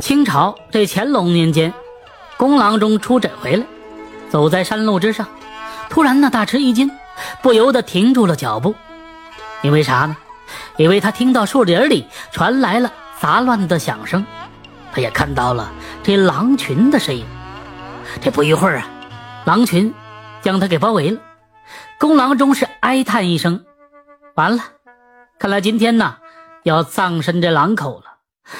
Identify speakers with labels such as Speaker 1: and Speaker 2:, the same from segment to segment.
Speaker 1: 清朝这乾隆年间，公郎中出诊回来，走在山路之上，突然呢大吃一惊，不由得停住了脚步。因为啥呢？因为他听到树林里传来了杂乱的响声，他也看到了这狼群的身影。这不一会儿啊，狼群将他给包围了。公郎中是哀叹一声：“完了，看来今天呢要葬身这狼口了。”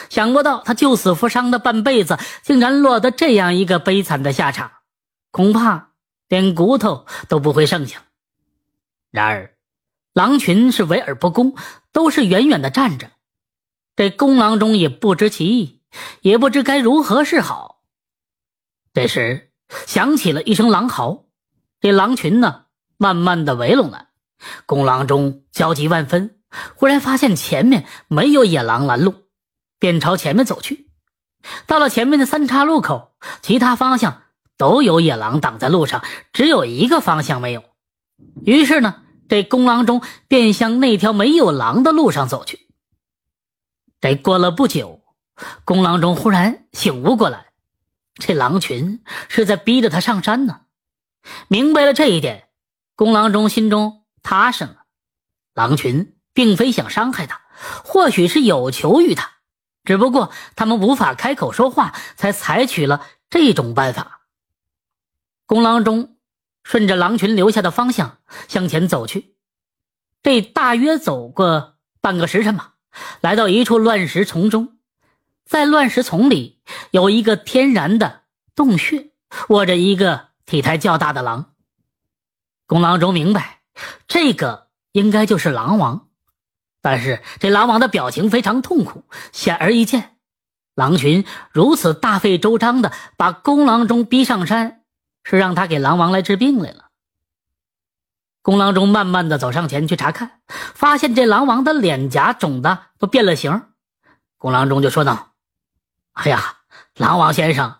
Speaker 1: 想不到他救死扶伤的半辈子，竟然落得这样一个悲惨的下场，恐怕连骨头都不会剩下。然而，狼群是围而不攻，都是远远的站着。这公狼中也不知其意，也不知该如何是好。这时，响起了一声狼嚎，这狼群呢，慢慢的围拢来。公狼中焦急万分，忽然发现前面没有野狼拦路。便朝前面走去，到了前面的三岔路口，其他方向都有野狼挡在路上，只有一个方向没有。于是呢，这公狼中便向那条没有狼的路上走去。这过了不久，公狼中忽然醒悟过来，这狼群是在逼着他上山呢。明白了这一点，公狼中心中踏实了。狼群并非想伤害他，或许是有求于他。只不过他们无法开口说话，才采取了这种办法。公狼中顺着狼群留下的方向向前走去，这大约走过半个时辰吧，来到一处乱石丛中，在乱石丛里有一个天然的洞穴，卧着一个体态较大的狼。公狼中明白，这个应该就是狼王。但是这狼王的表情非常痛苦，显而易见，狼群如此大费周章的把公狼中逼上山，是让他给狼王来治病来了。公狼中慢慢的走上前去查看，发现这狼王的脸颊肿的都变了形。公狼中就说道：“哎呀，狼王先生，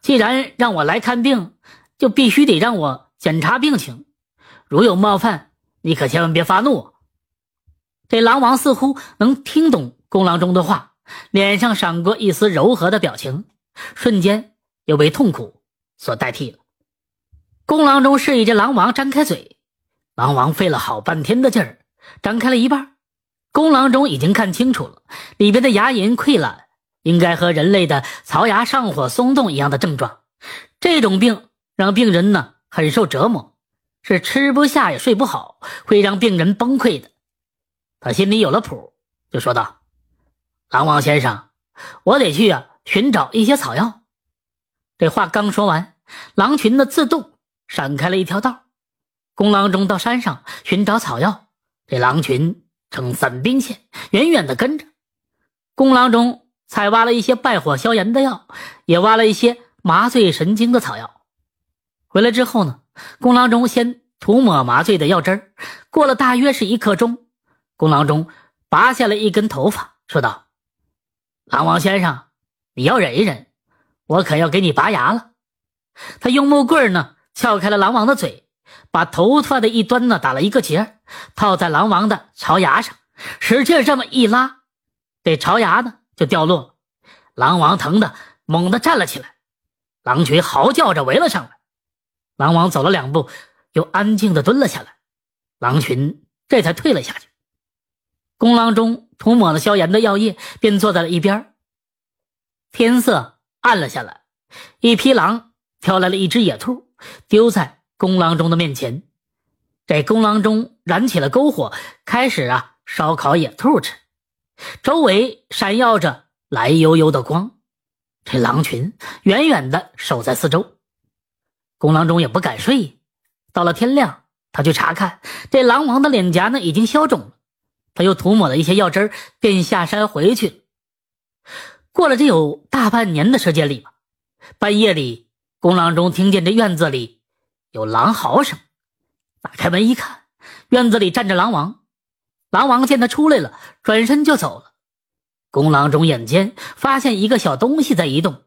Speaker 1: 既然让我来看病，就必须得让我检查病情，如有冒犯，你可千万别发怒。”这狼王似乎能听懂公狼中的话，脸上闪过一丝柔和的表情，瞬间又被痛苦所代替了。公狼中示意这狼王张开嘴，狼王费了好半天的劲儿，张开了一半。公狼中已经看清楚了，里边的牙龈溃烂，应该和人类的槽牙上火松动一样的症状。这种病让病人呢很受折磨，是吃不下也睡不好，会让病人崩溃的。他心里有了谱，就说道：“狼王先生，我得去啊，寻找一些草药。”这话刚说完，狼群的自动闪开了一条道。公狼中到山上寻找草药，这狼群呈散兵线，远远的跟着。公狼中采挖了一些败火消炎的药，也挖了一些麻醉神经的草药。回来之后呢，公狼中先涂抹麻醉的药汁儿，过了大约是一刻钟。公狼中拔下了一根头发，说道：“狼王先生，你要忍一忍，我可要给你拔牙了。”他用木棍呢撬开了狼王的嘴，把头发的一端呢打了一个结，套在狼王的槽牙上，使劲这么一拉，这槽牙呢就掉落了。狼王疼的猛地站了起来，狼群嚎叫着围了上来。狼王走了两步，又安静的蹲了下来，狼群这才退了下去。公狼中涂抹了消炎的药液，便坐在了一边。天色暗了下来，一匹狼挑来了一只野兔，丢在公狼中的面前。这公狼中燃起了篝火，开始啊烧烤野兔吃。周围闪耀着蓝幽幽的光，这狼群远远的守在四周。公狼中也不敢睡，到了天亮，他去查看这狼王的脸颊呢，已经消肿了。他又涂抹了一些药汁便下山回去了。过了这有大半年的时间里吧，半夜里，公狼中听见这院子里有狼嚎声，打开门一看，院子里站着狼王。狼王见他出来了，转身就走了。公狼中眼尖，发现一个小东西在移动，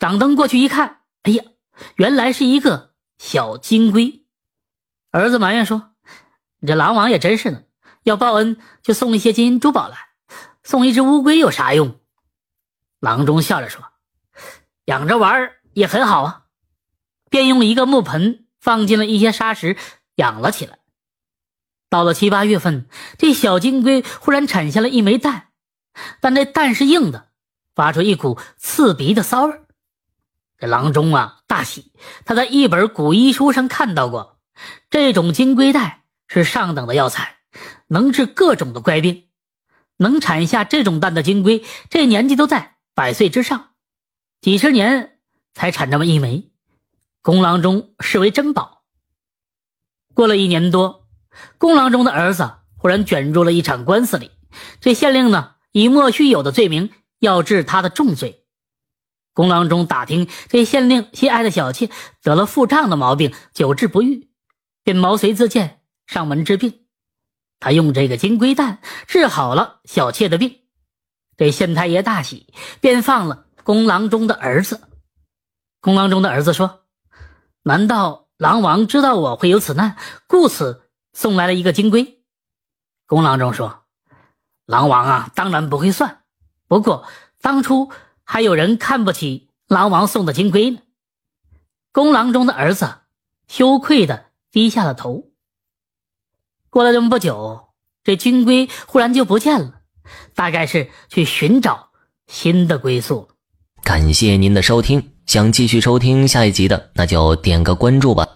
Speaker 1: 掌灯过去一看，哎呀，原来是一个小金龟。儿子埋怨说：“你这狼王也真是的。”要报恩就送一些金银珠宝来，送一只乌龟有啥用？郎中笑着说：“养着玩也很好啊。”便用一个木盆放进了一些沙石，养了起来。到了七八月份，这小金龟忽然产下了一枚蛋，但这蛋是硬的，发出一股刺鼻的骚味。这郎中啊大喜，他在一本古医书上看到过，这种金龟蛋是上等的药材，能治各种的怪病。能产下这种蛋的金龟，这年纪都在百岁之上，几十年才产这么一枚，公郎中视为珍宝。过了一年多，公郎中的儿子忽然卷入了一场官司里，这县令呢以莫须有的罪名要治他的重罪。公郎中打听这县令心爱的小妾得了腹胀的毛病，久治不愈，便毛遂自荐上门治病。他用这个金龟蛋治好了小妾的病，这县太爷大喜，便放了公郎中的儿子。公郎中的儿子说：“难道狼王知道我会有此难，故此送来了一个金龟？”公郎中说：“狼王啊，当然不会算。不过当初还有人看不起狼王送的金龟呢。”公郎中的儿子羞愧的低下了头。过了这么不久，这军龟忽然就不见了，大概是去寻找新的归宿。
Speaker 2: 感谢您的收听，想继续收听下一集的，那就点个关注吧。